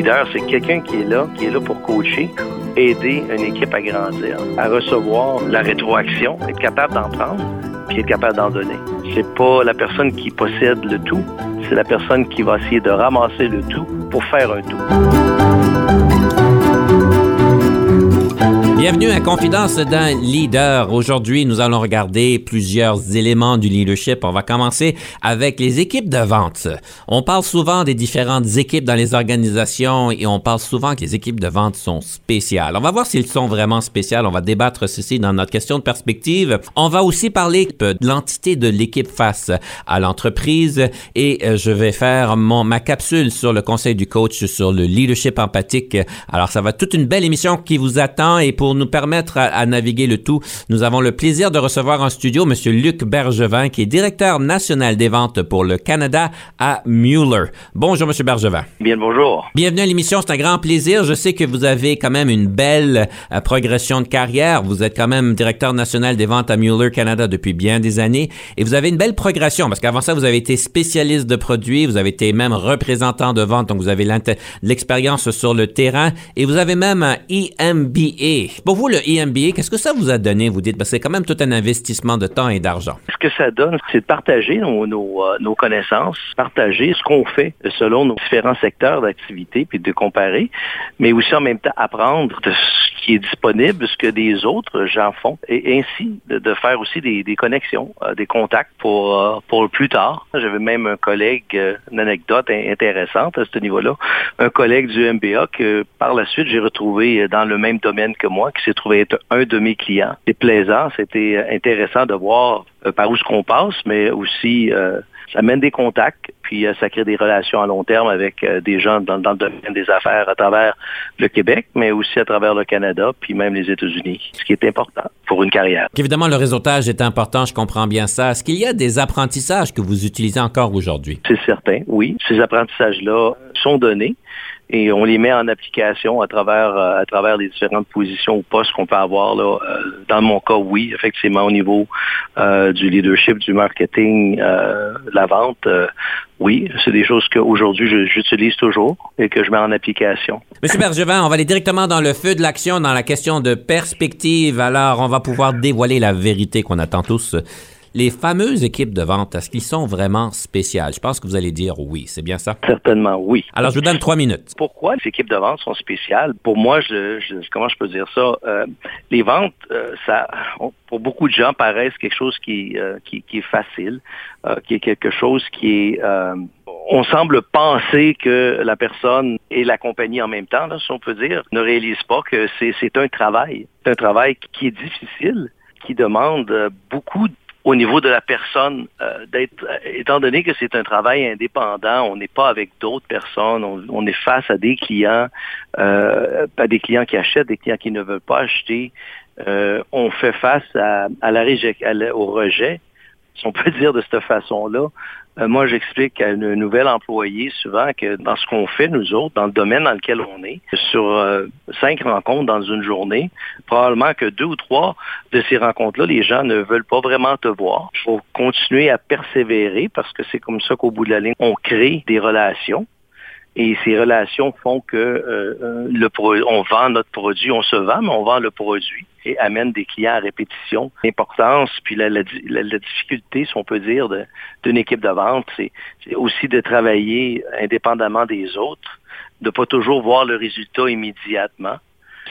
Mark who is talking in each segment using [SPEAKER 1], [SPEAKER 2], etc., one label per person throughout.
[SPEAKER 1] Leader, c'est quelqu'un qui est là, qui est là pour coacher, aider une équipe à grandir, à recevoir la rétroaction, être capable d'en prendre, puis être capable d'en donner. C'est pas la personne qui possède le tout, c'est la personne qui va essayer de ramasser le tout pour faire un tout.
[SPEAKER 2] Bienvenue à Confidence d'un leader. Aujourd'hui, nous allons regarder plusieurs éléments du leadership. On va commencer avec les équipes de vente. On parle souvent des différentes équipes dans les organisations et on parle souvent que les équipes de vente sont spéciales. On va voir s'ils sont vraiment spéciales. On va débattre ceci dans notre question de perspective. On va aussi parler de l'entité de l'équipe face à l'entreprise et euh, je vais faire mon, ma capsule sur le conseil du coach sur le leadership empathique. Alors, ça va être toute une belle émission qui vous attend et pour nous permettre à, à, naviguer le tout, nous avons le plaisir de recevoir en studio M. Luc Bergevin, qui est directeur national des ventes pour le Canada à Mueller. Bonjour, M. Bergevin.
[SPEAKER 1] Bien, bonjour.
[SPEAKER 2] Bienvenue à l'émission, c'est un grand plaisir. Je sais que vous avez quand même une belle euh, progression de carrière. Vous êtes quand même directeur national des ventes à Mueller Canada depuis bien des années et vous avez une belle progression parce qu'avant ça, vous avez été spécialiste de produits, vous avez été même représentant de vente, donc vous avez l'expérience sur le terrain et vous avez même un EMBA. Pour vous, le EMBA, qu'est-ce que ça vous a donné, vous dites? Parce que c'est quand même tout un investissement de temps et d'argent.
[SPEAKER 1] Ce que ça donne, c'est de partager nos, euh, nos, connaissances, partager ce qu'on fait selon nos différents secteurs d'activité, puis de comparer, mais aussi en même temps apprendre de ce qui est disponible, ce que des autres gens font, et ainsi de, faire aussi des, des connexions, euh, des contacts pour, euh, pour plus tard. J'avais même un collègue, une anecdote intéressante à ce niveau-là, un collègue du MBA que par la suite j'ai retrouvé dans le même domaine que moi, qui s'est trouvé être un de mes clients. C'est plaisant, c'était intéressant de voir euh, par où ce qu'on passe, mais aussi euh, ça mène des contacts, puis euh, ça crée des relations à long terme avec euh, des gens dans, dans, le domaine des affaires à travers le Québec, mais aussi à travers le Canada, puis même les États-Unis, ce qui est important pour une carrière.
[SPEAKER 2] Évidemment, le réseautage est important, je comprends bien ça. Est-ce qu'il y a des apprentissages que vous utilisez encore aujourd'hui?
[SPEAKER 1] C'est certain, oui. Ces apprentissages-là sont donnés et on les met en application à travers à travers les différentes positions ou postes qu'on peut avoir là. dans mon cas, oui, effectivement, au niveau euh, du leadership, du marketing, euh, la vente, euh, oui, c'est des choses qu'aujourd'hui j'utilise toujours et que je mets en application.
[SPEAKER 2] Monsieur Bergevin, on va aller directement dans le feu de l'action, dans la question de perspective. Alors, on va pouvoir dévoiler la vérité qu'on attend tous. Les fameuses équipes de vente, est-ce qu'ils sont vraiment spéciales? Je pense que vous allez dire oui, c'est bien ça?
[SPEAKER 1] Certainement, oui.
[SPEAKER 2] Alors, je vous donne trois minutes.
[SPEAKER 1] Pourquoi les équipes de vente sont spéciales? Pour moi, je, je comment je peux dire ça? Euh, les ventes, euh, ça, on, pour beaucoup de gens, paraissent quelque chose qui, euh, qui, qui, est facile, euh, qui est quelque chose qui est... Euh, on semble penser que la personne et la compagnie en même temps, là, si on peut dire, ne réalisent pas que c'est un travail. C'est un travail qui est difficile, qui demande beaucoup au niveau de la personne, euh, d'être, étant donné que c'est un travail indépendant, on n'est pas avec d'autres personnes, on, on, est face à des clients, euh, à des clients qui achètent, des clients qui ne veulent pas acheter. Euh, on fait face à, à la à au rejet, si on peut dire de cette façon-là. Euh, moi, j'explique à une nouvelle employée souvent que dans ce qu'on fait, nous autres, dans le domaine dans lequel on est, sur euh, cinq rencontres dans une journée, probablement que deux ou trois de ces rencontres-là, les gens ne veulent pas vraiment te voir. Il faut continuer à persévérer parce que c'est comme ça qu'au bout de la ligne, on crée des relations. Et ces relations font que euh, le on vend notre produit, on se vend, mais on vend le produit et amène des clients à répétition. L'importance, puis la, la, la, la, difficulté, si on peut dire, d'une équipe de vente, c'est aussi de travailler indépendamment des autres, de pas toujours voir le résultat immédiatement.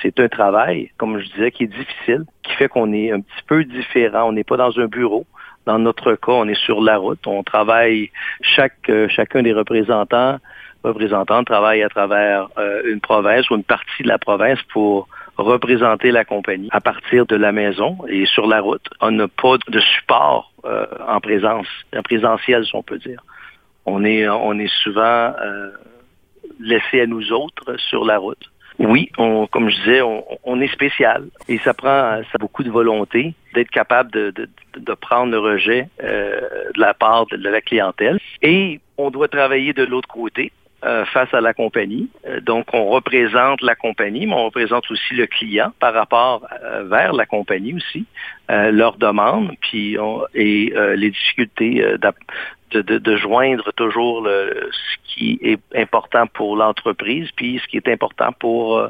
[SPEAKER 1] C'est un travail, comme je disais, qui est difficile, qui fait qu'on est un petit peu différent. On n'est pas dans un bureau. Dans notre cas, on est sur la route. On travaille chaque chacun des représentants travaillent à travers euh, une province ou une partie de la province pour représenter la compagnie à partir de la maison et sur la route. On n'a pas de support euh, en présence, en présentiel, si on peut dire. On est, on est souvent euh, laissé à nous autres sur la route. Oui, on, comme je disais, on, est spécial et ça prend ça beaucoup de volonté d'être capable de, de, prendre le rejet euh, de la part de, la clientèle. Et on doit travailler de l'autre côté. Euh, face à la compagnie. Euh, donc, on représente la compagnie, mais on représente aussi le client par rapport vers la compagnie aussi, leurs demandes, puis et les difficultés de, joindre toujours ce qui est important pour l'entreprise, puis ce qui est important pour, euh,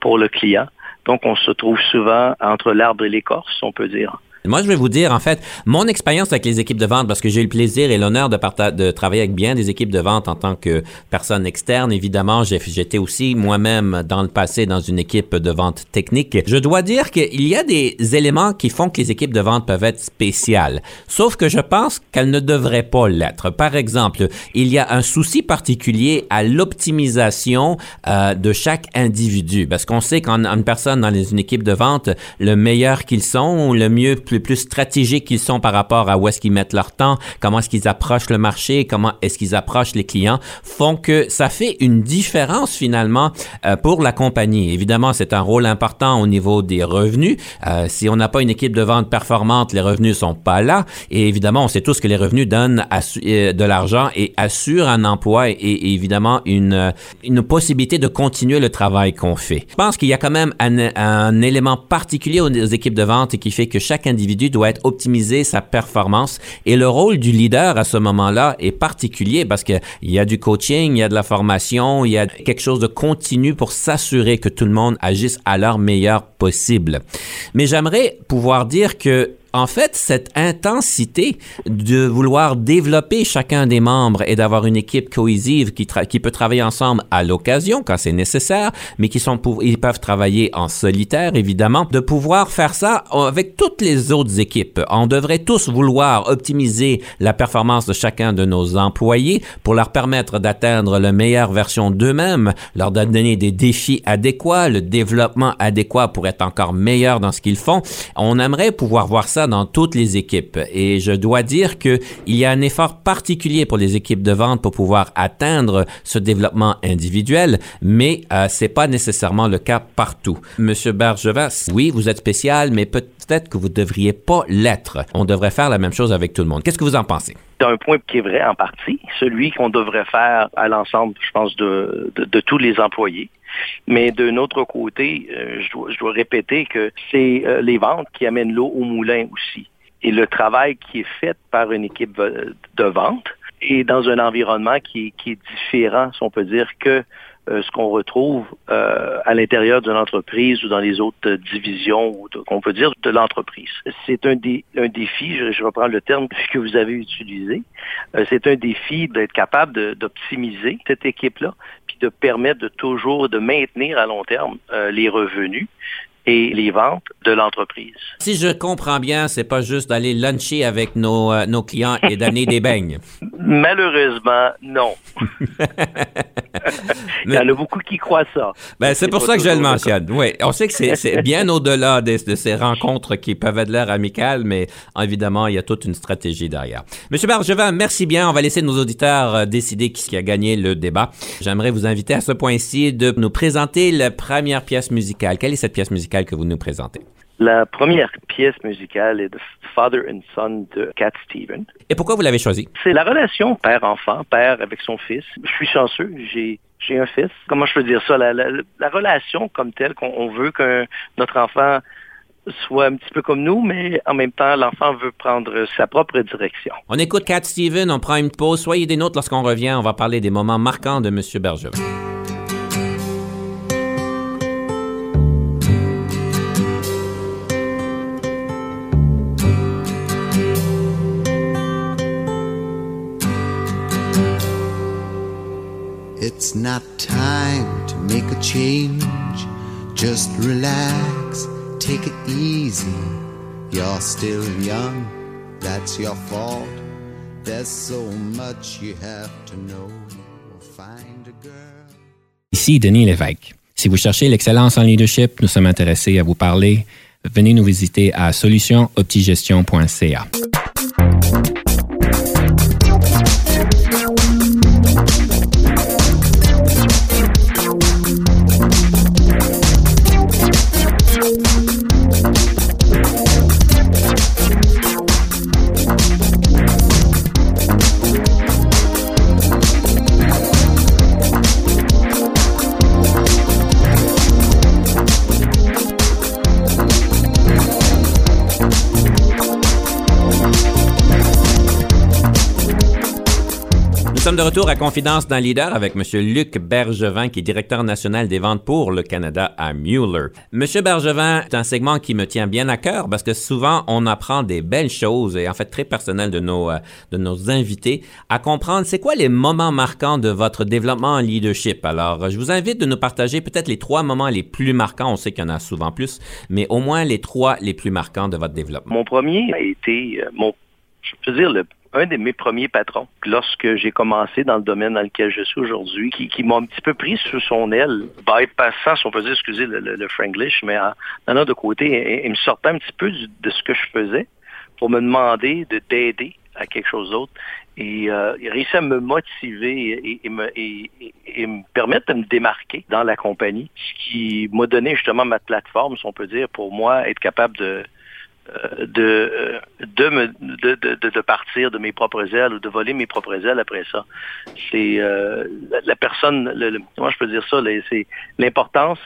[SPEAKER 1] pour le client. Donc, on se trouve souvent entre l'arbre et l'écorce, on peut dire.
[SPEAKER 2] Moi, je vais vous dire, en fait, mon expérience avec les équipes de vente, parce que j'ai eu le plaisir et l'honneur de, de travailler avec bien des équipes de vente en tant que personne externe. Évidemment, j'étais aussi moi-même dans le passé dans une équipe de vente technique. Je dois dire qu'il y a des éléments qui font que les équipes de vente peuvent être spéciales. Sauf que je pense qu'elles ne devraient pas l'être. Par exemple, il y a un souci particulier à l'optimisation euh, de chaque individu. Parce qu'on sait qu'une personne dans une équipe de vente, le meilleur qu'ils sont, le mieux plus, stratégiques qu'ils sont par rapport à où est-ce qu'ils mettent leur temps, comment est-ce qu'ils approchent le marché, comment est-ce qu'ils approchent les clients, font que ça fait une différence finalement euh, pour la compagnie. Évidemment, c'est un rôle important au niveau des revenus. Euh, si on n'a pas une équipe de vente performante, les revenus sont pas là. Et évidemment, on sait tous que les revenus donnent euh, de l'argent et assurent un emploi et, et évidemment une, une possibilité de continuer le travail qu'on fait. Je pense qu'il y a quand même un, un élément particulier aux équipes de vente qui fait que chaque individu individu doit être optimisé sa performance. Et le rôle du leader à ce moment-là est particulier parce qu'il y a du coaching, il y a de la formation, il y a quelque chose de continu pour s'assurer que tout le monde agisse à leur meilleur possible. Mais j'aimerais pouvoir dire que en fait, cette intensité de vouloir développer chacun des membres et d'avoir une équipe cohésive qui, peut travailler ensemble à l'occasion quand c'est nécessaire, mais qui peuvent travailler en solitaire évidemment, de pouvoir faire ça avec toutes les autres équipes. On devrait tous vouloir optimiser la performance de chacun de nos employés pour leur permettre d'atteindre la meilleure version d'eux-mêmes, leur donner des défis adéquats, le développement adéquat pour être encore meilleur dans ce qu'ils font. On aimerait pouvoir voir ça dans toutes les équipes. Et je dois dire qu'il y a un effort particulier pour les équipes de vente pour pouvoir atteindre ce développement individuel, mais euh, c'est pas nécessairement le cas partout. Monsieur Bergevin, oui, vous êtes spécial, mais peut-être que vous devriez pas l'être. On devrait faire la même chose avec tout le monde. Qu'est-ce que vous en pensez?
[SPEAKER 1] C'est un point qui est vrai en partie, celui qu'on devrait faire à l'ensemble, je pense, de tous les employés. Mais d'un autre côté, euh, je, dois, répéter que c'est euh, les ventes qui amènent l'eau au moulin aussi. Et le travail qui est fait par une équipe de vente est dans un environnement qui, qui est différent, si on peut dire, que euh, ce qu'on retrouve euh, à l'intérieur d'une entreprise ou dans les autres divisions, qu'on peut dire, de l'entreprise. C'est un, un défi, je, reprends le terme que vous avez utilisé, c'est un défi d'être capable d'optimiser cette équipe-là, de permettre de toujours de maintenir à long terme les revenus et les ventes de l'entreprise.
[SPEAKER 2] Si je comprends bien, c'est pas juste d'aller luncher avec nos, euh, nos clients et d'amener des beignes.
[SPEAKER 1] Malheureusement, non. Il y en a beaucoup qui croient ça.
[SPEAKER 2] Ben, c'est pour ça que je le mentionne. Oui, on sait que c'est bien au-delà de, ces rencontres qui peuvent être l'air amicales, mais évidemment, il y a toute une stratégie derrière. Monsieur Bergevin, merci bien. On va laisser nos auditeurs euh, décider qui a gagné le débat. J'aimerais vous inviter à ce point-ci de nous présenter la première pièce musicale. Quelle est cette pièce musicale? Que vous nous présentez?
[SPEAKER 1] La première pièce musicale est The Father and Son de Cat Stevens.
[SPEAKER 2] Et pourquoi vous l'avez choisi?
[SPEAKER 1] C'est la relation père-enfant, père avec son fils. Je suis chanceux, j'ai j'ai un fils. Comment je peux dire ça? La, relation comme telle qu'on veut que notre enfant soit un petit peu comme nous, mais en même temps, l'enfant veut prendre sa propre direction.
[SPEAKER 2] On écoute Cat Stevens, on prend une pause. Soyez des nôtres lorsqu'on revient. On va parler des moments marquants de M. Bergevin. It's not time to make a change. Just relax, take it easy. You're still young, that's your fault. There's so much you have to know. Find a girl. Ici Denis Lévesque. Si vous cherchez l'excellence en leadership, nous sommes intéressés à vous parler. Venez nous visiter à solutionoptigestion.ca. de retour à Confidence d'un leader avec M. Luc Bergevin, qui est directeur national des ventes pour le Canada à Mueller. M. Bergevin, c'est un segment qui me tient bien à cœur parce que souvent on apprend des belles choses et en fait très personnelles de nos, euh, de nos invités à comprendre c'est quoi les moments marquants de votre développement en leadership. Alors, je vous invite de nous partager peut-être les trois moments les plus marquants. On sait qu'il y en a souvent plus, mais au moins les trois les plus marquants de votre développement.
[SPEAKER 1] Mon premier a été euh, mon, je peux dire le un de mes premiers patrons, lorsque j'ai commencé dans le domaine dans lequel je suis aujourd'hui, qui, qui m'a un petit peu pris sous son aile, bypassant, si on peut dire, excusez le, le, le franglish, mais en, un de côté, il, me sortait un petit peu de ce que je faisais pour me demander de d'aider à quelque chose d'autre. Et euh, il réussit à me motiver et, et, me, et, et, me permettre de me démarquer dans la compagnie, ce qui m'a donné justement ma plateforme, si on peut dire, pour moi, être capable de, de, euh, de, me, de, de, de, partir de mes propres ailes ou de voler mes propres ailes après ça. C'est euh, la, personne, le, comment je peux dire ça, c'est l'importance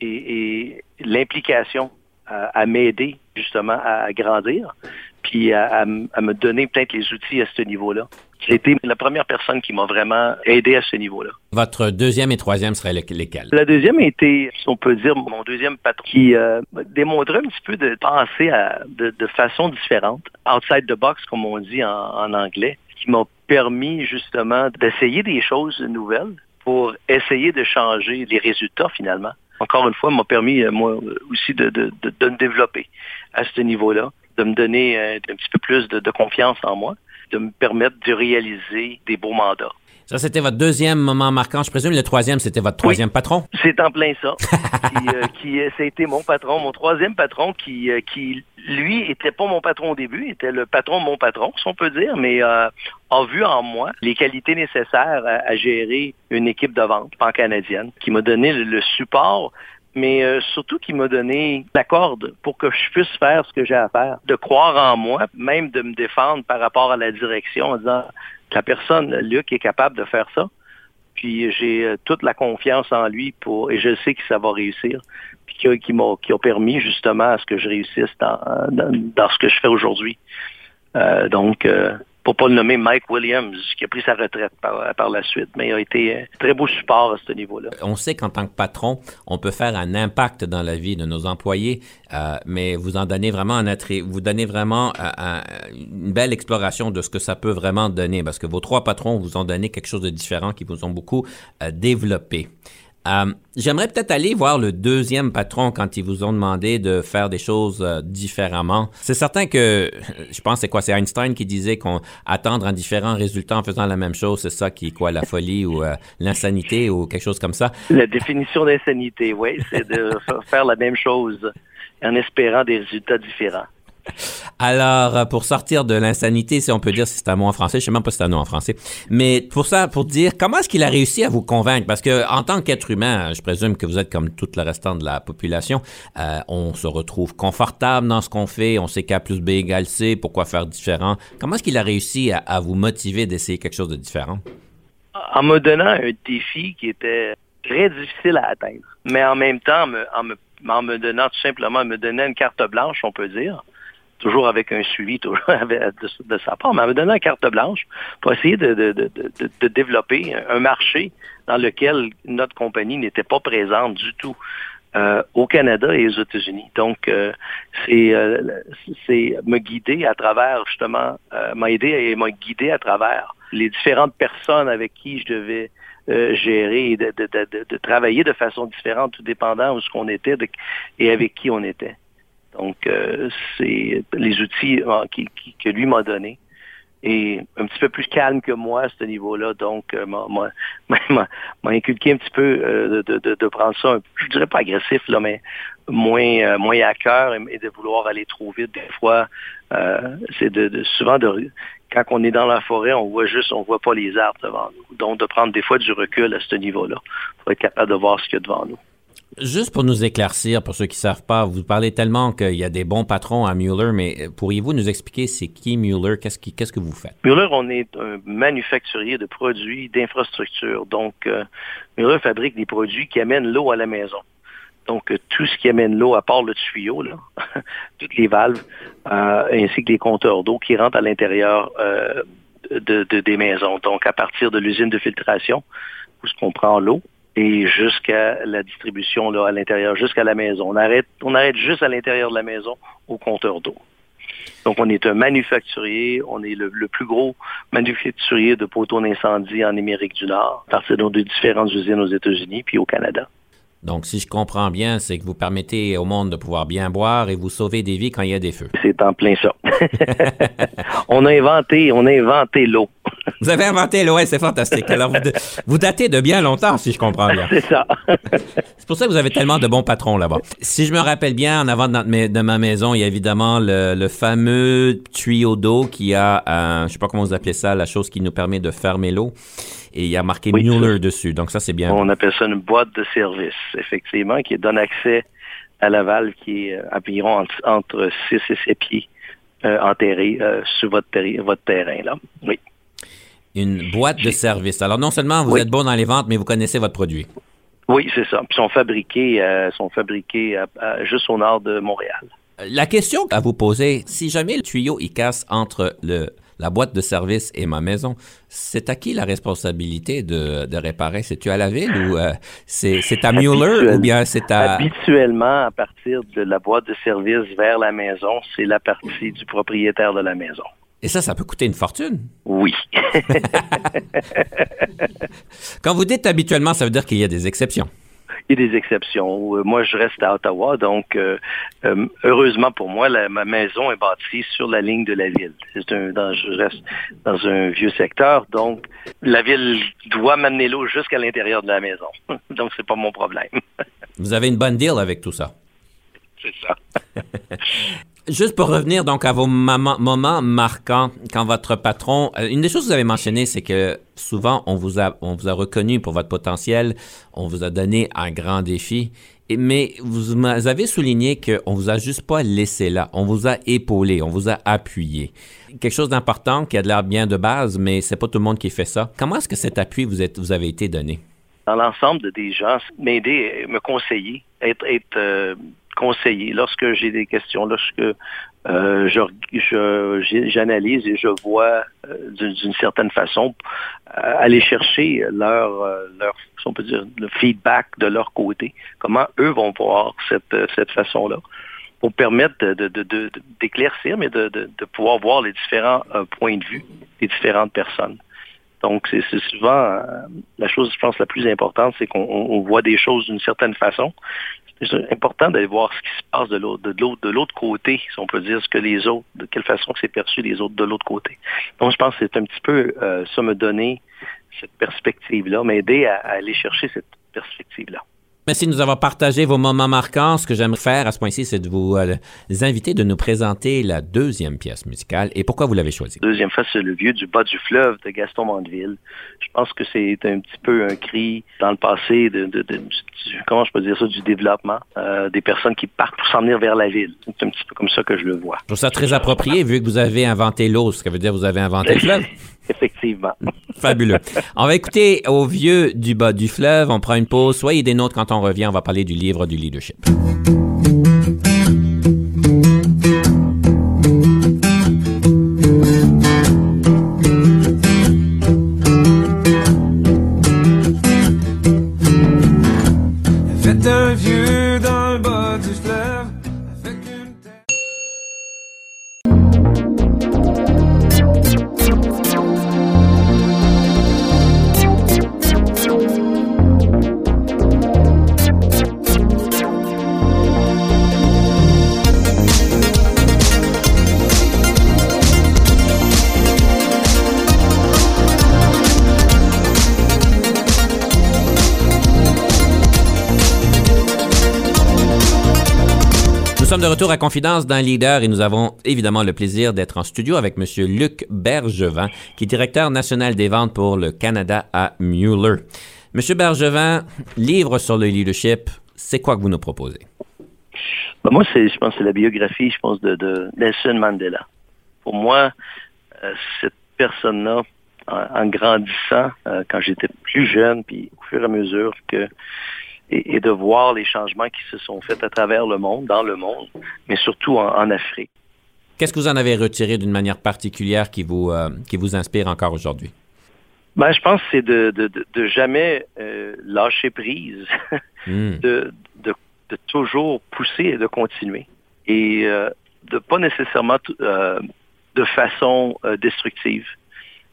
[SPEAKER 1] et, l'implication à m'aider justement à grandir, puis à, à, à me donner peut-être les outils à ce niveau-là. C'était la première personne qui m'a vraiment aidé à ce niveau-là.
[SPEAKER 2] Votre deuxième et troisième seraient lesquels?
[SPEAKER 1] La deuxième était, si on peut dire, mon deuxième patron qui euh, démontrait un petit peu de penser à, de, de, façon différente, outside the box, comme on dit en, en anglais, qui m'a permis justement d'essayer des choses nouvelles pour essayer de changer les résultats finalement. Encore une fois, m'a permis, euh, moi aussi, de, de, de, de me développer à ce niveau-là, de me donner un, un petit peu plus de, de confiance en moi de me permettre de réaliser des beaux mandats.
[SPEAKER 2] Ça, c'était votre deuxième moment marquant. Je présume le troisième, c'était votre troisième
[SPEAKER 1] oui,
[SPEAKER 2] patron?
[SPEAKER 1] C'est en plein ça. qui, euh, qui ça a été mon patron, mon troisième patron, qui, euh, qui lui, était pas mon patron au début, était le patron de mon patron, si on peut dire, mais euh, a vu en moi les qualités nécessaires à, à gérer une équipe de vente pan-canadienne, qui m'a donné le, le support mais euh, surtout qui m'a donné la corde pour que je puisse faire ce que j'ai à faire, de croire en moi, même de me défendre par rapport à la direction en disant la personne, Luc, est capable de faire ça. Puis j'ai euh, toute la confiance en lui pour et je sais que ça va réussir. Puis qui, qui m'a qui a permis justement à ce que je réussisse dans, dans, dans ce que je fais aujourd'hui. Euh, donc euh, pour pas le nommer Mike Williams, qui a pris sa retraite par, par la suite, mais il a été un très beau support à ce niveau-là.
[SPEAKER 2] On sait qu'en tant que patron, on peut faire un impact dans la vie de nos employés, euh, mais vous en donnez vraiment un attrait, vous donnez vraiment euh, un, une belle exploration de ce que ça peut vraiment donner, parce que vos trois patrons vous ont donné quelque chose de différent, qui vous ont beaucoup euh, développé. Euh, J'aimerais peut-être aller voir le deuxième patron quand ils vous ont demandé de faire des choses euh, différemment. C'est certain que, je pense, c'est quoi, c'est Einstein qui disait qu'on attendre un différent résultat en faisant la même chose, c'est ça qui est quoi, la folie ou euh, l'insanité ou quelque chose comme ça?
[SPEAKER 1] La définition d'insanité, oui, c'est de faire la même chose en espérant des résultats différents.
[SPEAKER 2] Alors, pour sortir de l'insanité, si on peut dire si c'est un mot en français, je sais même pas si c'est un mot en français, mais pour ça, pour dire comment est-ce qu'il a réussi à vous convaincre, parce que en tant qu'être humain, je présume que vous êtes comme tout le restant de la population, euh, on se retrouve confortable dans ce qu'on fait, on sait qu'A plus B égale C, pourquoi faire différent. Comment est-ce qu'il a réussi à, vous motiver d'essayer quelque chose de différent?
[SPEAKER 1] En me donnant un défi qui était très difficile à atteindre, mais en même temps, en me donnant tout simplement, me donnant une carte blanche, on peut dire, toujours avec un suivi toujours de, sa part, mais en me donnant une carte blanche pour essayer de, de, de, développer un marché dans lequel notre compagnie n'était pas présente du tout. Euh, au Canada et aux États-Unis. Donc, euh, c'est euh, me guider à travers justement, euh, m'aider et m'a guidé à travers les différentes personnes avec qui je devais euh, gérer et de, de, de, de, travailler de façon différente, tout dépendant où ce qu'on était et avec qui on était. Donc, euh, c'est les outils euh, qui, que lui m'a donné. Et un petit peu plus calme que moi à ce niveau-là, donc euh, m'a inculqué un petit peu de, de, prendre ça, un, je dirais pas agressif, là, mais moins moins à cœur et, de vouloir aller trop vite. Des fois, c'est de, de, souvent de quand on est dans la forêt, on voit juste, on voit pas les arbres devant nous. Donc, de prendre des fois du recul à ce niveau-là pour être capable de voir ce qu'il y a devant nous.
[SPEAKER 2] Juste pour nous éclaircir, pour ceux qui ne savent pas, vous parlez tellement qu'il y a des bons patrons à Mueller, mais pourriez-vous nous expliquer c'est qui Mueller, qu'est-ce, que vous faites?
[SPEAKER 1] Mueller, on est un manufacturier de produits d'infrastructure. Donc, euh, Mueller fabrique des produits qui amènent l'eau à la maison. Donc, euh, tout ce qui amène l'eau, à part le tuyau, toutes les valves, euh, ainsi que les compteurs d'eau qui rentrent à l'intérieur de, des maisons. Donc, à partir de l'usine de filtration, où on prend l'eau, et jusqu'à la distribution là, à l'intérieur, jusqu'à la maison. On arrête, on arrête juste à l'intérieur de la maison au compteur d'eau. Donc, on est un manufacturier, on est le, plus gros manufacturier de poteaux d'incendie en Amérique du Nord, à partir de différentes usines aux États-Unis puis au Canada.
[SPEAKER 2] Donc, si je comprends bien, c'est que vous permettez au monde de pouvoir bien boire et vous sauver des vies quand il y a des feux.
[SPEAKER 1] C'est en plein ça. on a inventé, on a inventé l'eau.
[SPEAKER 2] Vous avez inventé l'eau, c'est fantastique. Alors, vous, datez de bien longtemps, si je comprends bien.
[SPEAKER 1] C'est ça.
[SPEAKER 2] c'est pour ça que vous avez tellement de bons patrons là-bas. Si je me rappelle bien, en avant de, ma maison, il y a évidemment le, fameux tuyau d'eau qui a, je je sais pas comment vous appelez ça, la chose qui nous permet de fermer l'eau et il y a marqué Mueller dessus. Donc ça, c'est bien.
[SPEAKER 1] On appelle ça une boîte de service, effectivement, qui donne accès à la valve qui est euh, environ entre, 6 et 7 pieds euh, enterrés euh, sur votre, votre terrain. Là. Oui.
[SPEAKER 2] Une boîte de service. Alors non seulement vous êtes bon dans les ventes, mais vous connaissez votre produit.
[SPEAKER 1] Oui, c'est ça. Puis ils sont fabriqués, sont fabriqués juste au nord de Montréal.
[SPEAKER 2] La question à vous poser, si jamais le tuyau il casse entre le la boîte de service et ma maison, c'est à qui la responsabilité de, réparer? C'est-tu à la ville ou euh, c'est, à Mueller ou bien c'est à...
[SPEAKER 1] Habituellement, à partir de la boîte de service vers la maison, c'est la partie du propriétaire de la maison.
[SPEAKER 2] Et ça, ça peut coûter une fortune?
[SPEAKER 1] Oui.
[SPEAKER 2] Quand vous dites habituellement, ça veut dire qu'il y a des exceptions
[SPEAKER 1] il y a des exceptions. Euh, moi, je reste à Ottawa, donc euh, euh, heureusement pour moi, ma maison est bâtie sur la ligne de la ville. C'est un, dans, je reste dans un vieux secteur, donc la ville doit m'amener l'eau jusqu'à l'intérieur de la maison. donc c'est pas mon problème.
[SPEAKER 2] Vous avez une bonne deal avec tout ça.
[SPEAKER 1] C'est ça.
[SPEAKER 2] Juste pour revenir donc à vos moments marquants quand votre patron, euh, une des choses que vous avez mentionné, c'est que souvent on vous a reconnu pour votre potentiel, on vous a donné un grand défi, mais vous avez souligné qu'on vous a juste pas laissé là, on vous a épaulé, on vous a appuyé. Quelque chose d'important qui a de l'air bien de base, mais c'est pas tout le monde qui fait ça. Comment est-ce que cet appui vous êtes avez été donné?
[SPEAKER 1] Dans l'ensemble des gens, m'aider, me conseiller, être, être euh, conseiller. Lorsque j'ai des questions, lorsque euh, j'analyse et je vois euh, d'une certaine façon euh, aller chercher leur, leur, on peut dire, le feedback de leur côté, comment eux vont voir cette, cette façon-là pour permettre d'éclaircir, de, mais de, pouvoir voir les différents points de vue des différentes personnes. Donc, c'est souvent la chose, je pense, la plus importante, c'est qu'on voit des choses d'une certaine façon c'est important d'aller voir ce qui se passe de l'autre, de l'autre, côté, si on peut dire, ce que les autres, de quelle façon c'est perçu les autres de l'autre côté. Donc, je pense que c'est un petit peu euh, ça me donner cette perspective-là, m'aider à aller chercher cette perspective-là.
[SPEAKER 2] Merci de nous avoir partagé vos moments marquants. Ce que j'aimerais faire à ce point-ci, c'est de vous euh, inviter de nous présenter la deuxième pièce musicale et pourquoi vous l'avez choisie?
[SPEAKER 1] Deuxième fois, c'est Le vieux du bas du fleuve de Gaston Mandeville. Je pense que c'est un petit peu un cri dans le passé de, de, de comment je peux dire ça, du développement euh, des personnes qui partent pour s'en venir vers la ville. C'est un petit peu comme ça que je le vois.
[SPEAKER 2] Je trouve ça très approprié vu que vous avez inventé l'eau, ce qui veut dire que vous avez inventé le fleuve.
[SPEAKER 1] Effectivement.
[SPEAKER 2] Fabuleux. On va écouter au vieux du bas du fleuve. On prend une pause. Soyez des nôtres quand on revient. On va parler du livre du leadership. De retour à Confidence d'un leader et nous avons évidemment le plaisir d'être en studio avec M. Luc Bergevin, qui est directeur national des ventes pour le Canada à Mueller. M. Bergevin, livre sur le leadership, c'est quoi que vous nous proposez?
[SPEAKER 1] Ben, moi, je pense c'est la biographie, je pense, de, Nelson Mandela. Pour moi, euh, cette personne-là, en, grandissant, euh, quand j'étais plus jeune, puis au fur et à mesure que et, de voir les changements qui se sont faits à travers le monde, dans le monde, mais surtout en, Afrique.
[SPEAKER 2] Qu'est-ce que vous en avez retiré d'une manière particulière qui vous, qui vous inspire encore aujourd'hui?
[SPEAKER 1] Ben, je pense que c'est de, de, de, jamais lâcher prise, hmm. de, toujours pousser et de continuer. Et de pas nécessairement de façon destructive,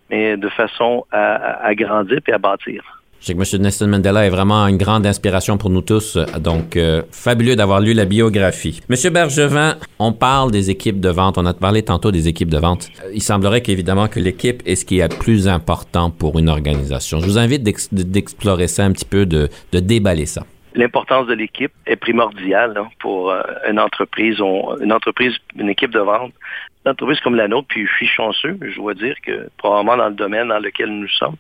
[SPEAKER 1] mais de façon à, à grandir et à bâtir.
[SPEAKER 2] Je sais que M. Nelson Mandela est vraiment une grande inspiration pour nous tous, donc euh, fabuleux d'avoir lu la biographie. M. Bergevin, on parle des équipes de vente, on a parlé tantôt des équipes de vente. Euh, il semblerait qu'évidemment que l'équipe est ce qui est le plus important pour une organisation. Je vous invite d'explorer ça un petit peu, de, déballer ça.
[SPEAKER 1] L'importance de l'équipe est primordiale hein, pour euh, une entreprise, une entreprise, une équipe de vente. Une entreprise comme la nôtre, puis je suis chanceux, je dois dire que probablement dans le domaine dans lequel nous sommes,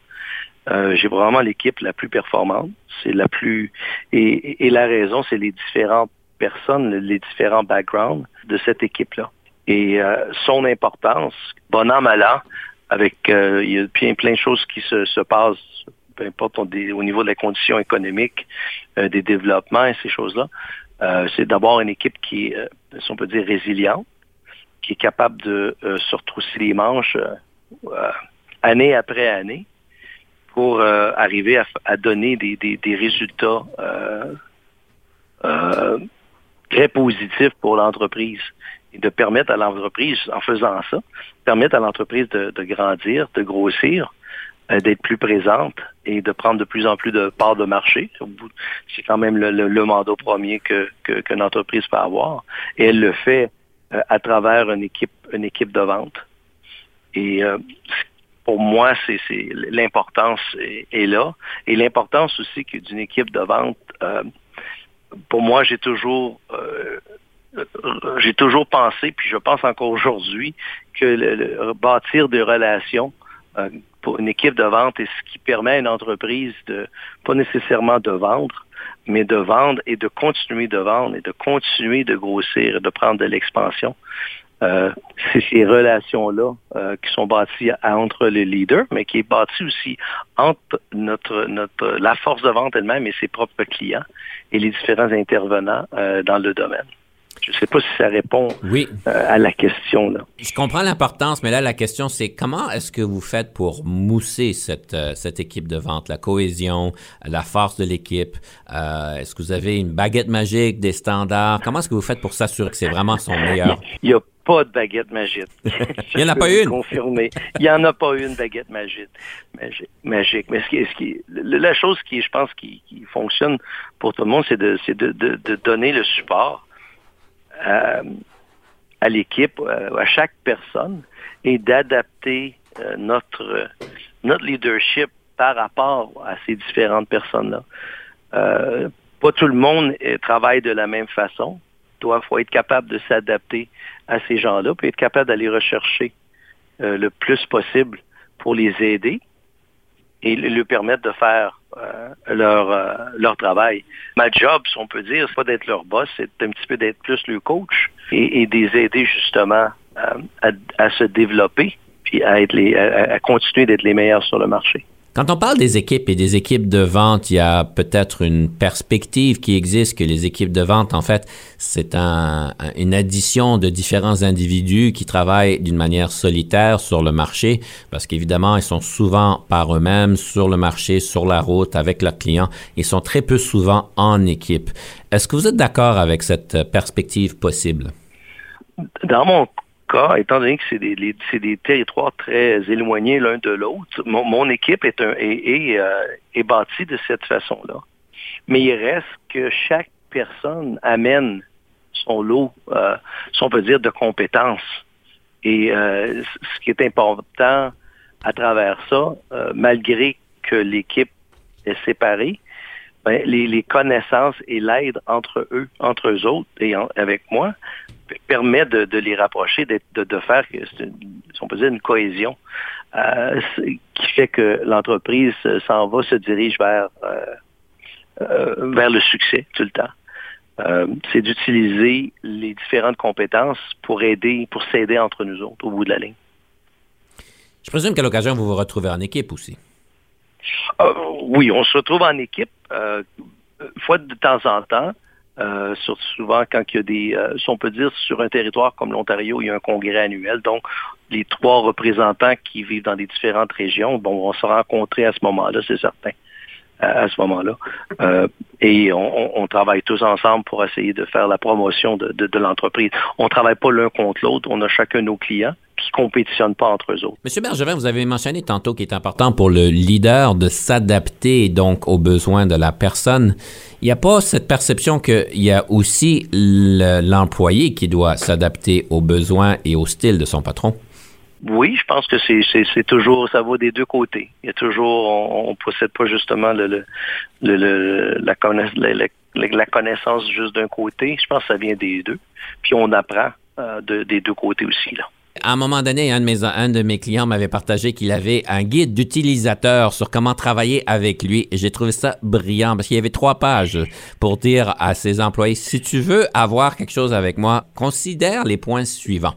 [SPEAKER 1] euh, j'ai vraiment l'équipe la plus performante. C'est la plus et, la raison, c'est les différentes personnes, les différents backgrounds de cette équipe-là. Et euh, son importance, bon an, mal an, avec euh, il y a plein, plein de choses qui se, se passent, peu importe au, niveau de la condition économique, des développements et ces choses-là. c'est d'abord une équipe qui est, si on peut dire, résiliente, qui est capable de se retrousser les manches année après année pour euh, arriver à, donner des, des, résultats euh, euh, très positifs pour l'entreprise et de permettre à l'entreprise, en faisant ça, permettre à l'entreprise de, grandir, de grossir, d'être plus présente et de prendre de plus en plus de parts de marché. C'est quand même le, mandat premier qu'une entreprise peut avoir. Et elle le fait à travers une équipe, une équipe de vente. Et pour moi, c'est l'importance est, là. Et l'importance aussi d'une équipe de vente, euh, pour moi, j'ai toujours euh, j'ai toujours pensé, puis je pense encore aujourd'hui, que bâtir des relations euh, pour une équipe de vente est ce qui permet à une entreprise de pas nécessairement de vendre, mais de vendre et de continuer de vendre et de continuer de grossir et de prendre de l'expansion. Euh, c'est ces relations-là euh, qui sont bâties entre les leaders, mais qui est bâtie aussi entre notre, notre, la force de vente elle-même et ses propres clients et les différents intervenants euh, dans le domaine. Je ne sais pas si ça répond à la question. Là.
[SPEAKER 2] Je comprends l'importance, mais là, la question, c'est comment est-ce que vous faites pour mousser cette, cette équipe de vente, la cohésion, la force de l'équipe? est-ce que vous avez une baguette magique, des standards? Comment est-ce que vous faites pour s'assurer que c'est vraiment son meilleur?
[SPEAKER 1] Il pas de baguette magique.
[SPEAKER 2] Il n'y en a pas une.
[SPEAKER 1] Confirmer. Il n'y en a pas une baguette magique. Magique. Mais ce qui, ce qui, la chose qui, je pense, qui, fonctionne pour tout le monde, c'est de, de, de, donner le support à, à l'équipe, euh, à chaque personne, et d'adapter euh, notre, notre leadership par rapport à ces différentes personnes-là. Euh, pas tout le monde travaille de la même façon. Il faut être capable de s'adapter à ces gens-là, puis être capable d'aller rechercher euh, le plus possible pour les aider et leur permettre de faire euh, leur, euh, leur travail. Ma job, si on peut dire, c'est pas d'être leur boss, c'est un petit peu d'être plus le coach et, et les aider justement à, à, se développer puis à, être les, à continuer d'être les meilleurs sur le marché.
[SPEAKER 2] Quand on parle des équipes et des équipes de vente, il y a peut-être une perspective qui existe que les équipes de vente, en fait, c'est un, une addition de différents individus qui travaillent d'une manière solitaire sur le marché, parce qu'évidemment, ils sont souvent par eux-mêmes sur le marché, sur la route, avec leurs clients. Ils sont très peu souvent en équipe. Est-ce que vous êtes d'accord avec cette perspective possible?
[SPEAKER 1] Dans étant donné que c'est des, territoires très éloignés l'un de l'autre, mon, équipe euh, est, bâtie de cette façon-là. Mais il reste que chaque personne amène son lot, euh, si on peut dire, de compétences. Et euh, ce qui est important à travers ça, malgré que l'équipe est séparée, ben, les, connaissances et l'aide entre eux, entre eux autres et avec moi, permet de, les rapprocher, de, de, faire, une, si on peut dire, une cohésion euh, qui fait que l'entreprise s'en va, se dirige vers, euh, euh, vers le succès tout le temps. c'est d'utiliser les différentes compétences pour aider, pour s'aider entre nous autres au bout de la ligne.
[SPEAKER 2] Je présume qu'à l'occasion, vous vous retrouvez en équipe aussi.
[SPEAKER 1] oui, on se retrouve en équipe fois de temps en temps. Euh, surtout souvent quand il y a des, euh, si on peut dire, sur un territoire comme l'Ontario, il y a un congrès annuel. Donc, les trois représentants qui vivent dans les différentes régions, bon, vont se rencontrer à ce moment-là, c'est certain à, ce moment-là. Euh, et on, travaille tous ensemble pour essayer de faire la promotion de, l'entreprise. On ne travaille pas l'un contre l'autre, on a chacun nos clients qui ne compétitionnent pas entre eux autres.
[SPEAKER 2] Monsieur Bergevin, vous avez mentionné tantôt qu'il est important pour le leader de s'adapter donc aux besoins de la personne. Il n'y a pas cette perception qu'il y a aussi l'employé qui doit s'adapter aux besoins et au style de son patron?
[SPEAKER 1] oui, je pense que c'est toujours, ça va des deux côtés. Il y a toujours, on ne possède pas justement le, le, la, connaissance juste d'un côté. Je pense que ça vient des deux. Puis on apprend euh, des deux côtés aussi. Là.
[SPEAKER 2] À un moment donné, un de mes, un de mes clients m'avait partagé qu'il avait un guide d'utilisateur sur comment travailler avec lui. J'ai trouvé ça brillant parce qu'il y avait trois pages pour dire à ses employés, si tu veux avoir quelque chose avec moi, considère les points suivants.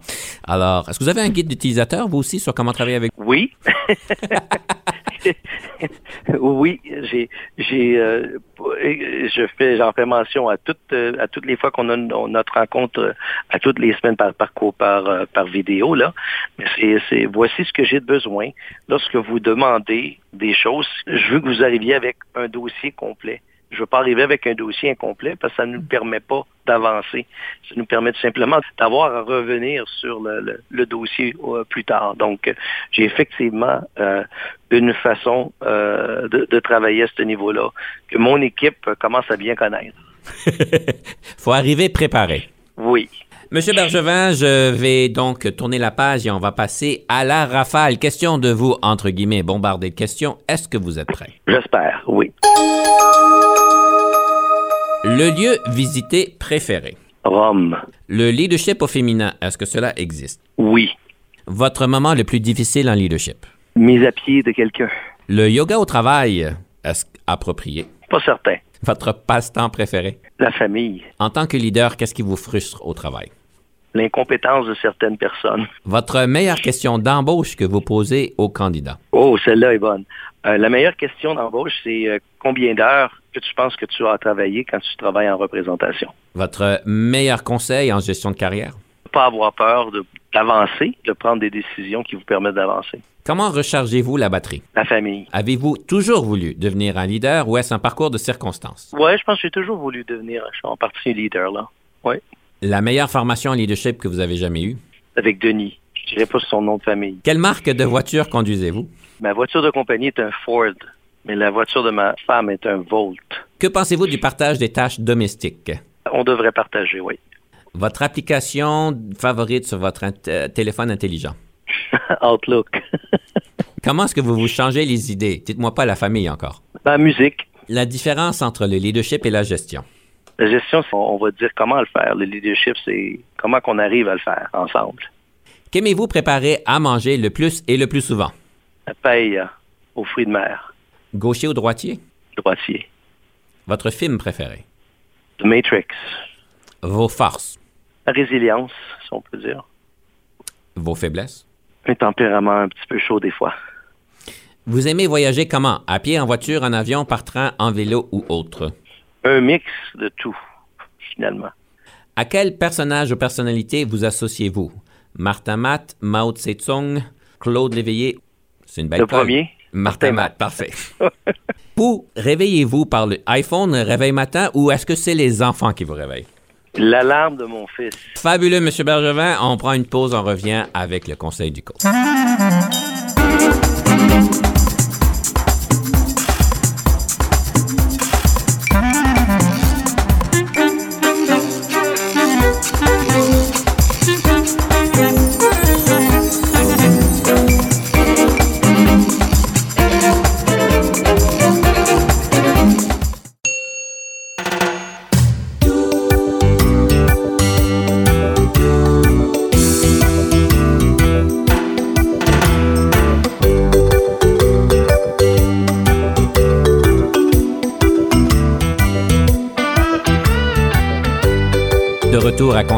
[SPEAKER 2] Alors, est-ce que vous avez un guide d'utilisateur, vous aussi, sur comment travailler avec
[SPEAKER 1] Oui. oui, j'ai, j'ai, euh, je fais, j'en fais mention à toutes, euh, à toutes les fois qu'on a notre rencontre, euh, à toutes les semaines par par par, par vidéo là. Mais c'est, c'est, voici ce que j'ai de besoin. Lorsque vous demandez des choses, je veux que vous arriviez avec un dossier complet. Je ne veux pas arriver avec un dossier incomplet parce que ça ne nous permet pas d'avancer. Ça nous permet tout simplement d'avoir à revenir sur le, dossier euh, plus tard. Donc, j'ai effectivement euh, une façon euh, de, travailler à ce niveau-là que mon équipe commence à bien connaître.
[SPEAKER 2] faut arriver préparé.
[SPEAKER 1] Oui.
[SPEAKER 2] Monsieur Bergevin, je vais donc tourner la page et on va passer à la rafale. Question de vous, entre guillemets, bombardée de questions. Est-ce que vous êtes prêt?
[SPEAKER 1] J'espère, oui.
[SPEAKER 2] Le lieu visité préféré?
[SPEAKER 1] Rome.
[SPEAKER 2] Le leadership au féminin, est-ce que cela existe?
[SPEAKER 1] Oui.
[SPEAKER 2] Votre moment le plus difficile en leadership?
[SPEAKER 1] Mise à pied de quelqu'un.
[SPEAKER 2] Le yoga au travail, est-ce approprié?
[SPEAKER 1] Pas certain.
[SPEAKER 2] Votre passe-temps préféré?
[SPEAKER 1] La famille.
[SPEAKER 2] En tant que leader, qu'est-ce qui vous frustre au travail?
[SPEAKER 1] L'incompétence de certaines personnes.
[SPEAKER 2] Votre meilleure question d'embauche que vous posez aux candidats?
[SPEAKER 1] Oh, celle-là est bonne. Euh, la meilleure question d'embauche, c'est euh, combien d'heures que tu penses que tu as travaillé quand tu travailles en représentation?
[SPEAKER 2] Votre meilleur conseil en gestion de carrière?
[SPEAKER 1] Pas avoir peur d'avancer, de, prendre des décisions qui vous permettent d'avancer.
[SPEAKER 2] Comment rechargez-vous la batterie?
[SPEAKER 1] La famille.
[SPEAKER 2] Avez-vous toujours voulu devenir un leader ou est-ce un parcours de circonstances?
[SPEAKER 1] Oui, je pense que j'ai toujours voulu devenir en partie leader, là. Oui.
[SPEAKER 2] La meilleure formation en leadership que vous avez jamais eue?
[SPEAKER 1] Avec Denis. Je dirais pas son nom de famille.
[SPEAKER 2] Quelle marque de voiture conduisez-vous?
[SPEAKER 1] Ma voiture de compagnie est un Ford, mais la voiture de ma femme est un Volt.
[SPEAKER 2] Que pensez-vous du partage des tâches domestiques?
[SPEAKER 1] On devrait partager, oui.
[SPEAKER 2] Votre application favorite sur votre euh, téléphone intelligent?
[SPEAKER 1] Outlook.
[SPEAKER 2] Comment est-ce que vous vous changez les idées? Dites-moi pas la famille encore.
[SPEAKER 1] La musique.
[SPEAKER 2] La différence entre le leadership et la gestion?
[SPEAKER 1] La gestion, on va dire comment le faire. Le leadership, c'est comment qu'on arrive à le faire ensemble.
[SPEAKER 2] Qu'aimez-vous préparer à manger le plus et le plus souvent?
[SPEAKER 1] La paille aux fruits de mer.
[SPEAKER 2] Gaucher ou droitier?
[SPEAKER 1] Droitier.
[SPEAKER 2] Votre film préféré?
[SPEAKER 1] The Matrix.
[SPEAKER 2] Vos forces?
[SPEAKER 1] Résilience, si on peut dire.
[SPEAKER 2] Vos faiblesses?
[SPEAKER 1] Un tempérament un petit peu chaud des fois.
[SPEAKER 2] Vous aimez voyager comment? À pied, en voiture, en avion, par train, en vélo ou autre?
[SPEAKER 1] Un mix de tout, finalement.
[SPEAKER 2] À quel personnage ou personnalité vous associez-vous? Martin Matt, Mao Tse-tung, Claude Léveillé? C'est une belle
[SPEAKER 1] Le premier?
[SPEAKER 2] Martin Matt, parfait. vous réveillez-vous par le iPhone réveil matin ou est-ce que c'est les enfants qui vous réveillent?
[SPEAKER 1] L'alarme de mon fils.
[SPEAKER 2] Fabuleux, M. Bergevin. On prend une pause, on revient avec le conseil du coach.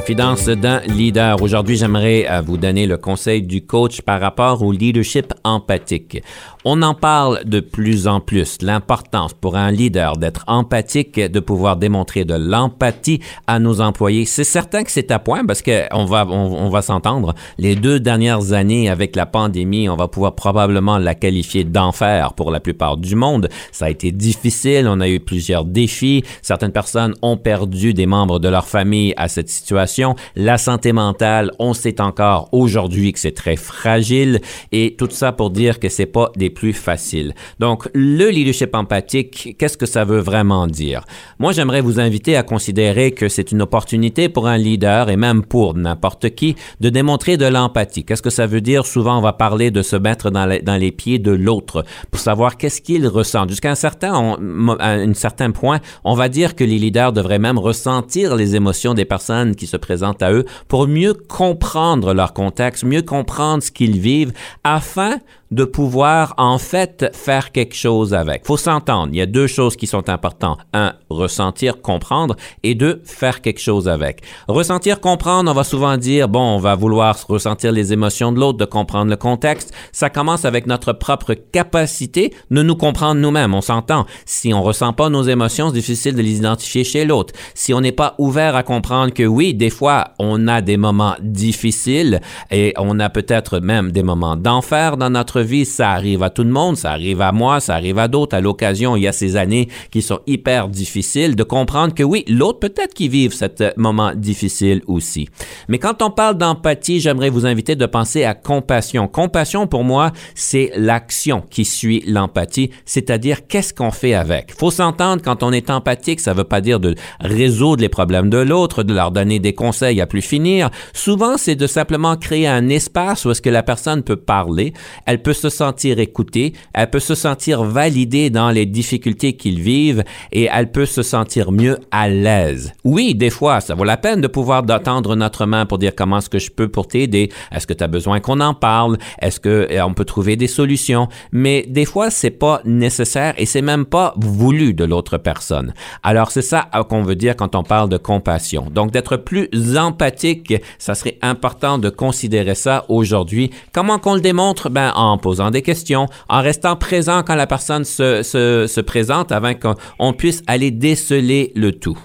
[SPEAKER 2] Confidence d'un leader. Aujourd'hui, j'aimerais euh, vous donner le conseil du coach par rapport au leadership empathique. On en parle de plus en plus, l'importance pour un leader d'être empathique, de pouvoir démontrer de l'empathie à nos employés. C'est certain que c'est à point parce qu'on va, on, va s'entendre. Les deux dernières années avec la pandémie, on va pouvoir probablement la qualifier d'enfer pour la plupart du monde. Ça a été difficile, on a eu plusieurs défis. Certaines personnes ont perdu des membres de leur famille à cette situation. La santé mentale, on sait encore aujourd'hui que c'est très fragile et tout ça pour dire que c'est pas des plus facile. Donc, le leadership empathique, qu'est-ce que ça veut vraiment dire? Moi, j'aimerais vous inviter à considérer que c'est une opportunité pour un leader et même pour n'importe qui de démontrer de l'empathie. Qu'est-ce que ça veut dire? Souvent, on va parler de se mettre dans, les, pieds de l'autre pour savoir qu'est-ce qu'il ressent. Jusqu'à un certain, un certain point, on va dire que les leaders devraient même ressentir les émotions des personnes qui se à eux pour mieux comprendre leur contexte, mieux comprendre ce qu'ils vivent afin de pouvoir en fait faire quelque chose avec. Faut s'entendre. Il y a deux choses qui sont importantes. Un, ressentir, comprendre, et deux, faire quelque chose avec. Ressentir, comprendre, on va souvent dire bon, on va vouloir ressentir les émotions de l'autre, de comprendre le contexte. Ça commence avec notre propre capacité de nous comprendre nous-mêmes. On s'entend. Si on ressent pas nos émotions, c'est difficile de les identifier chez l'autre. Si on n'est pas ouvert à comprendre que oui, des fois, on a des moments difficiles et on a peut-être même des moments d'enfer dans notre vie, ça arrive à tout le monde, ça arrive à moi, ça arrive à d'autres. À l'occasion, il y a ces années qui sont hyper difficiles, de comprendre que oui, l'autre peut-être qu'il vive ce moment difficile aussi. Mais quand on parle d'empathie, j'aimerais vous inviter de penser à compassion. Compassion, pour moi, c'est l'action qui suit l'empathie, c'est-à-dire qu'est-ce qu'on fait avec. Faut s'entendre, quand on est empathique, ça veut pas dire de résoudre les problèmes de l'autre, de leur donner des conseils à plus finir. Souvent, c'est de simplement créer un espace où est-ce que la personne peut parler, elle peut peut se sentir écoutée, elle peut se sentir validée dans les difficultés qu'ils vivent et elle peut se sentir mieux à l'aise. Oui, des fois, ça vaut la peine de pouvoir d'attendre notre main pour dire comment est-ce que je peux pour t'aider, est-ce que tu as besoin qu'on en parle, est-ce que euh, on peut trouver des solutions, mais des fois c'est pas nécessaire et c'est même pas voulu de l'autre personne. Alors c'est ça euh, qu'on veut dire quand on parle de compassion. Donc d'être plus empathique, ça serait important de considérer ça aujourd'hui. Comment qu'on le démontre? Ben en en posant des questions, en restant présent quand la personne se, se, se présente afin qu'on puisse aller déceler le tout.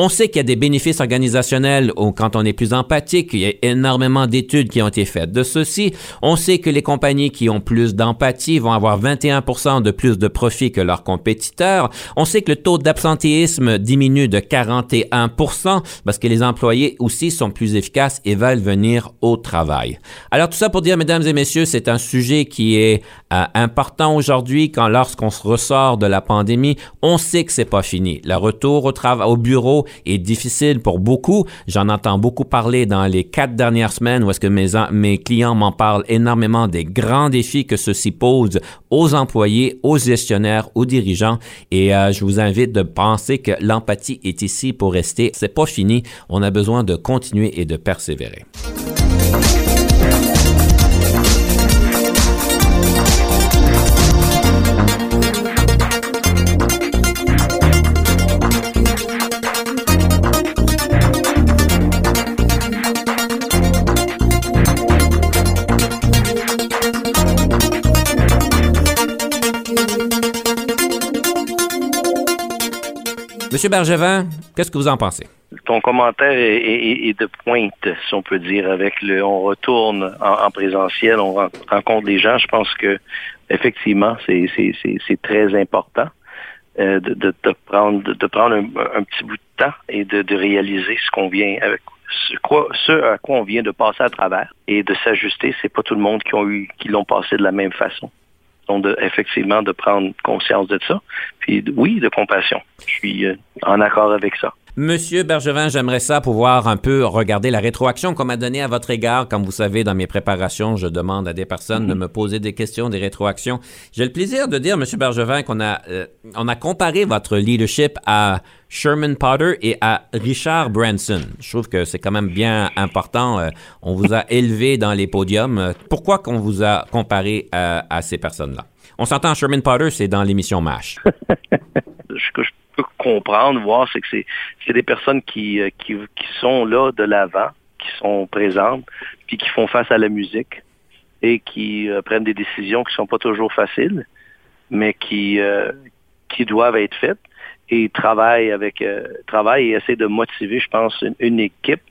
[SPEAKER 2] On sait qu'il y a des bénéfices organisationnels quand on est plus empathique. Il y a énormément d'études qui ont été faites de ceci. On sait que les compagnies qui ont plus d'empathie vont avoir 21% de plus de profit que leurs compétiteurs. On sait que le taux d'absentéisme diminue de 41% parce que les employés aussi sont plus efficaces et veulent venir au travail. Alors tout ça pour dire, mesdames et messieurs, c'est un sujet qui est euh, important aujourd'hui quand lorsqu'on se ressort de la pandémie, on sait que c'est pas fini. Le retour au travail, au bureau, est difficile pour beaucoup. J'en entends beaucoup parler dans les quatre dernières semaines où est-ce que mes, clients m'en parlent énormément des grands défis que ceci pose aux employés, aux gestionnaires, aux dirigeants. Et euh, je vous invite de penser que l'empathie est ici pour rester. C'est pas fini. On a besoin de continuer et de persévérer. Monsieur Bergevin, qu'est-ce que vous en pensez?
[SPEAKER 1] Ton commentaire est, de pointe, si on peut dire, avec le on retourne en, présentiel, on rencontre des gens. Je pense que effectivement, c'est très important. Euh, de, prendre, de, prendre un, petit bout de temps et de, réaliser ce qu'on vient avec ce, à quoi on vient de passer à travers et de s'ajuster. C'est pas tout le monde qui l'ont passé de la même façon. De, effectivement, de prendre conscience de ça. Puis, oui, de compassion. Je suis euh, en accord avec ça.
[SPEAKER 2] Monsieur Bergevin, j'aimerais ça pouvoir un peu regarder la rétroaction qu'on m'a donnée à votre égard. Comme vous savez, dans mes préparations, je demande à des personnes de mhm. me poser des questions, des rétroactions. J'ai le plaisir de dire, Monsieur Bergevin, qu'on a, euh, on a comparé votre leadership à Sherman Potter et à Richard Branson. Je trouve que c'est quand même bien important. Euh, on vous a élevé dans les podiums. Pourquoi qu'on vous a comparé à, à ces personnes-là? On s'entend, Sherman Potter, c'est dans l'émission MASH.
[SPEAKER 1] je, comprendre, voir, c'est que c'est des personnes qui, qui, qui sont là de l'avant, qui sont présentes, puis qui font face à la musique et qui prennent des décisions qui sont pas toujours faciles, mais qui, qui doivent être faites et travaillent avec travaillent et essaient de motiver, je pense, une équipe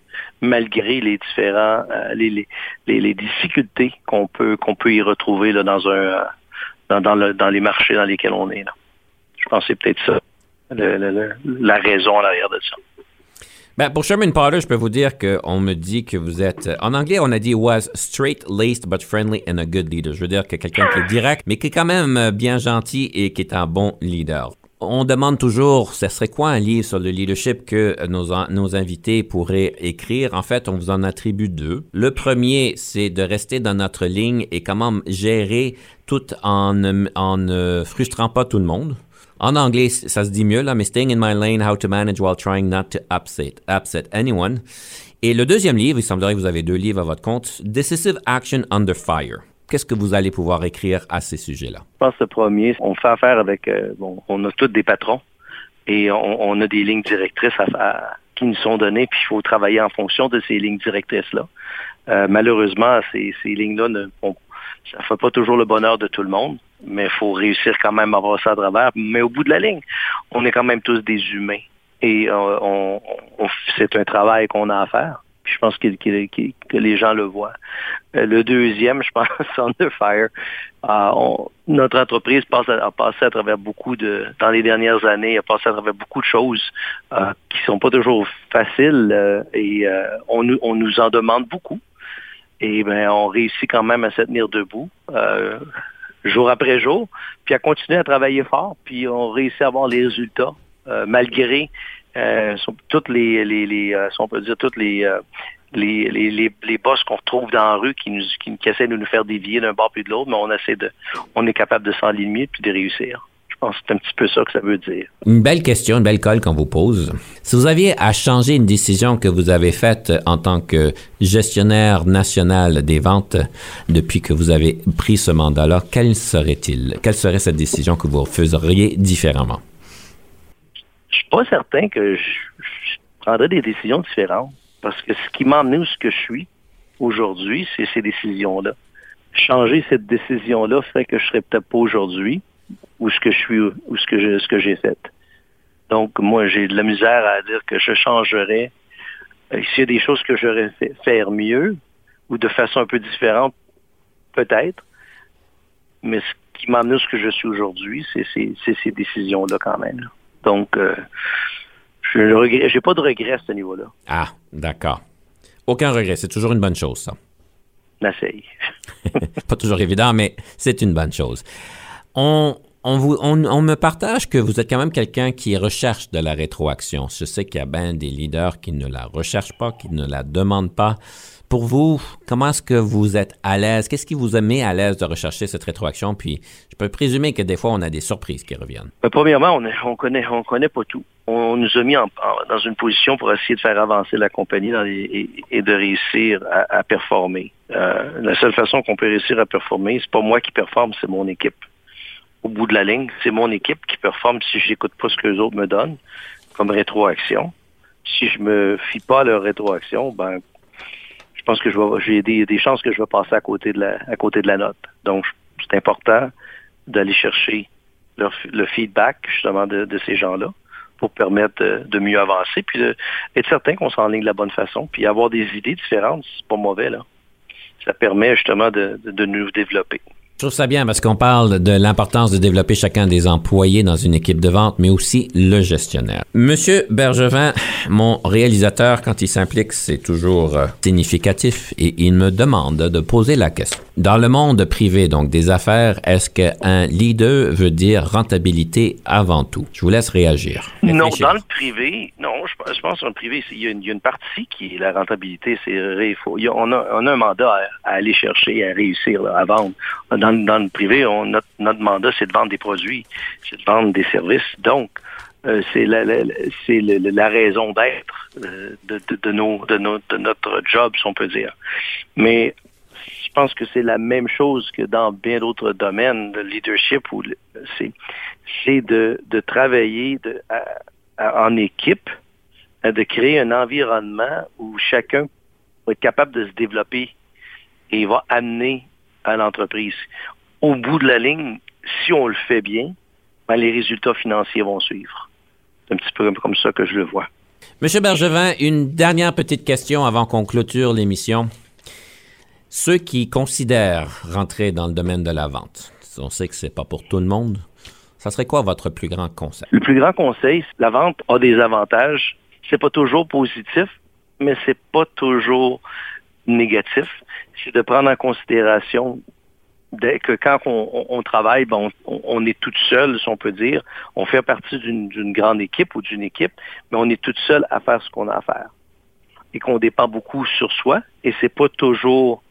[SPEAKER 1] malgré les différents euh, les, les, difficultés qu'on peut qu'on peut y retrouver là, dans un euh, dans, le, dans les marchés dans lesquels on est. Là. Je pense que c'est peut-être ça la raison à l'arrière de ça.
[SPEAKER 2] Ben, pour Sherman Potter, je peux vous dire qu'on me dit que vous êtes. En anglais, on a dit was straight-laced but friendly and a good leader. Je veux dire que quelqu'un qui est direct, mais qui est quand même bien gentil et qui est un bon leader. On demande toujours, ce serait quoi un livre sur le leadership que nos, nos invités pourraient écrire? En fait, on vous en attribue deux. Le premier, c'est de rester dans notre ligne et comment gérer tout en, en ne frustrant pas tout le monde. En anglais, ça se dit mieux, là, mais staying in my lane, how to manage while trying not to upset, upset anyone. Et le deuxième livre, il semblerait que vous avez deux livres à votre compte, Decisive Action Under Fire. Qu'est-ce que vous allez pouvoir écrire à ces sujets-là?
[SPEAKER 1] Je pense que le premier, on fait affaire avec, euh, bon, on a tous des patrons et on, a des lignes directrices qui nous sont données, puis il faut travailler en fonction de ces lignes directrices-là. Euh, malheureusement, ces, lignes-là ne ça fait pas toujours le bonheur de tout le monde, mais il faut réussir quand même à ça à travers. Mais au bout de la ligne, on est quand même tous des humains et euh, on c'est un travail qu'on a à faire je pense que, les gens le voient. Euh, le deuxième, je pense, Under Fire. Euh, notre entreprise passe a passé à travers beaucoup de, dans les dernières années, a passé à travers beaucoup de choses euh, qui sont pas toujours faciles et on, on nous en demande beaucoup. Et ben, on réussit quand même à se tenir debout jour après jour, puis à continuer à travailler fort, puis on réussit à avoir les résultats malgré euh, toutes les, les, les euh, on peut dire toutes les, euh, les, les, les, boss qu'on retrouve dans la rue qui nous qui, essaient de nous faire dévier d'un bord puis de l'autre, mais on essaie de on est capable de s'enligner puis de réussir. Je pense que c'est un petit peu ça que ça veut dire.
[SPEAKER 2] Une belle question, une belle colle qu'on vous pose. Si vous aviez à changer une décision que vous avez faite en tant que gestionnaire national des ventes depuis que vous avez pris ce mandat-là, quelle serait-il? Quelle serait cette décision que vous feriez différemment?
[SPEAKER 1] je suis pas certain que je, prendrais des décisions différentes. Parce que ce qui m'a amené où ce que je suis aujourd'hui, c'est ces décisions-là. Changer cette décision-là ferait que je serais peut-être pas aujourd'hui où ce que je suis ou ce que ce que j'ai fait. Donc, moi, j'ai de la misère à dire que je changerais. S'il y a des choses que j'aurais fait faire mieux ou de façon un peu différente, peut-être. Mais ce qui m'a amené où ce que je suis aujourd'hui, c'est ces décisions-là quand même. Donc, euh, je n'ai pas de regret à ce niveau-là.
[SPEAKER 2] Ah, d'accord. Aucun regret. C'est toujours une bonne chose, ça.
[SPEAKER 1] J'essaye.
[SPEAKER 2] pas toujours évident, mais c'est une bonne chose. On, me partage que vous êtes quand même quelqu'un qui recherche de la rétroaction. Je sais qu'il y a bien des leaders qui ne la recherchent pas, qui ne la demandent pas. Pour vous, comment est-ce que vous êtes à l'aise? Qu'est-ce qui vous a mis à l'aise de rechercher cette rétroaction? Puis, je peux présumer que des fois, on a des surprises qui reviennent.
[SPEAKER 1] Ben, premièrement, on, connaît, on connaît pas tout. On nous a mis dans une position pour essayer de faire avancer la compagnie et, de réussir à, performer. Euh, la seule façon qu'on peut réussir à performer, c'est pas moi qui performe, c'est mon équipe. Au bout de la ligne, c'est mon équipe qui performe si je n'écoute pas ce que les autres me donnent comme rétroaction. Si je me fie pas à leur rétroaction, ben je pense que j'ai des, chances que je vais passer à côté de la, à côté de la note. Donc, c'est important d'aller chercher le feedback justement de, ces gens-là pour permettre de, mieux avancer, puis d'être certain qu'on s'enligne de la bonne façon, puis avoir des idées différentes, c'est pas mauvais là. Ça permet justement de, de nous développer.
[SPEAKER 2] Je trouve ça bien parce qu'on parle de l'importance de développer chacun des employés dans une équipe de vente, mais aussi le gestionnaire. Monsieur Bergevin, mon réalisateur, quand il s'implique, c'est toujours euh, significatif et il me demande de poser la question. Dans le monde privé, donc des affaires, est-ce qu'un leader veut dire rentabilité avant tout? Je vous laisse réagir.
[SPEAKER 1] Non, dans le privé, non, je, pense que dans le privé, il y, a une, partie qui est la rentabilité. C'est on, a, on a un mandat à, aller chercher, à réussir, à vendre dans, le privé, on, notre, mandat, c'est de vendre des produits, c'est de vendre des services. Donc, euh, c'est la, raison d'être euh, de, notre job, si on peut dire. Mais je pense que c'est la même chose que dans bien d'autres domaines de leadership c'est, de, travailler en équipe, de créer un environnement où chacun va être capable de se développer et va amener à l'entreprise. Au bout de la ligne, si on le fait bien, ben, les résultats financiers vont suivre. C'est un petit peu comme ça que je le vois.
[SPEAKER 2] Monsieur Bergevin, une dernière petite question avant qu'on clôture l'émission. Ceux qui considèrent rentrer dans le domaine de la vente, on sait que c'est pas pour tout le monde. Ça serait quoi votre plus grand conseil?
[SPEAKER 1] Le plus grand conseil, la vente a des avantages. C'est pas toujours positif, mais c'est pas toujours négatif. C'est de prendre en considération que quand on, travaille, ben, on, est toute seule, si on peut dire. On fait partie d'une grande équipe ou d'une équipe, mais on est toute seule à faire ce qu'on a à faire. Et qu'on dépend beaucoup sur soi. Et c'est pas toujours,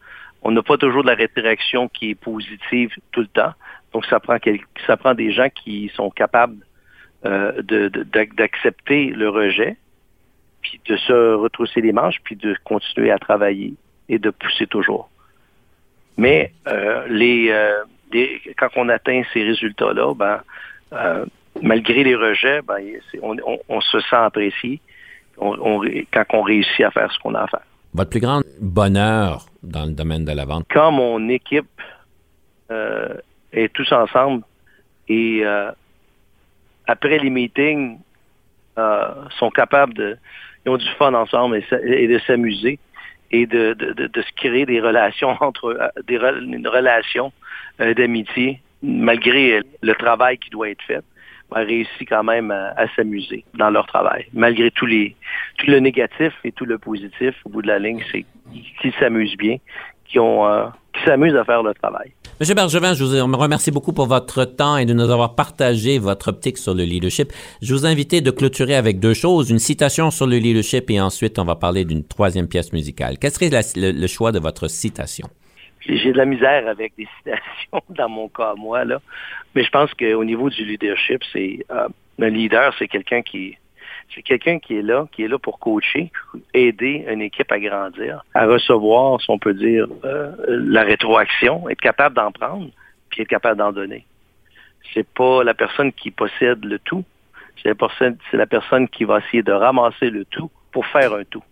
[SPEAKER 1] on n'a pas toujours de la rétroaction qui est positive tout le temps. Donc, ça prend, ça prend des gens qui sont capables euh, d'accepter le rejet, puis de se retrousser les manches, puis de continuer à travailler et de pousser toujours. Mais euh, euh, les, quand on atteint ces résultats-là, ben, euh, malgré les rejets, ben, on, se sent apprécié on, quand on réussit à faire ce qu'on a à faire.
[SPEAKER 2] Votre plus grand bonheur dans le domaine de la vente?
[SPEAKER 1] Quand mon équipe est tous ensemble et après les meetings, sont capables de... Ils ont du fun ensemble et de s'amuser et de, de, de, se créer des relations entre euh, des une relation euh, d'amitié malgré le travail qui doit être fait a réussi quand même à, s'amuser dans leur travail. Malgré tous les tout le négatif et tout le positif au bout de la ligne c'est qu'ils s'amusent bien qui ont euh, qui s'amusent à faire le travail
[SPEAKER 2] Monsieur Bergevin, je vous remercie beaucoup pour votre temps et de nous avoir partagé votre optique sur le leadership. Je vous invite de clôturer avec deux choses, une citation sur le leadership et ensuite on va parler d'une troisième pièce musicale. Quel serait le, choix de votre citation?
[SPEAKER 1] J'ai de la misère avec des citations dans mon cas, moi, là. Mais je pense qu'au niveau du leadership, c'est euh, un leader, c'est quelqu'un qui c'est quelqu'un qui est là, qui est là pour coacher, aider une équipe à grandir, à recevoir, si on peut dire, euh, la rétroaction, être capable d'en prendre, puis être capable d'en donner. C'est pas la personne qui possède le tout, c'est la personne, c'est la personne qui va essayer de ramasser le tout pour faire un tout.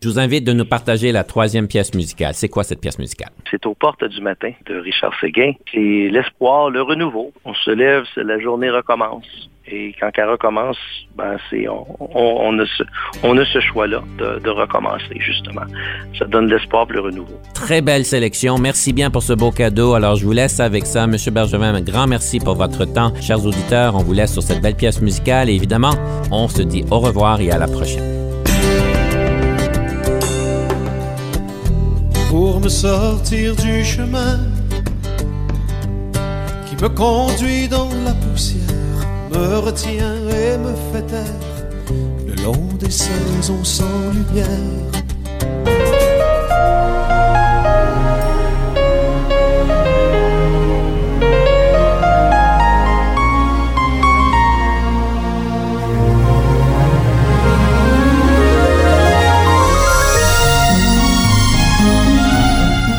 [SPEAKER 2] Je vous invite de nous partager la troisième pièce musicale. C'est quoi cette pièce musicale?
[SPEAKER 1] C'est aux portes du matin de Richard Séguin. C'est l'espoir, le renouveau. On se lève, la journée recommence. Et quand elle recommence, ben c'est on, a ce, on a ce choix-là de, recommencer, justement. Ça donne l'espoir pour le renouveau.
[SPEAKER 2] Très belle sélection. Merci bien pour ce beau cadeau. Alors, je vous laisse avec ça. Monsieur Bergevin, un grand merci pour votre temps. Chers auditeurs, on vous laisse sur cette belle pièce musicale. Et évidemment, on se dit au revoir et à la prochaine.
[SPEAKER 3] Pour me sortir du chemin qui me conduit dans la poussière, me retient et me fait taire le long des saisons sans lumière.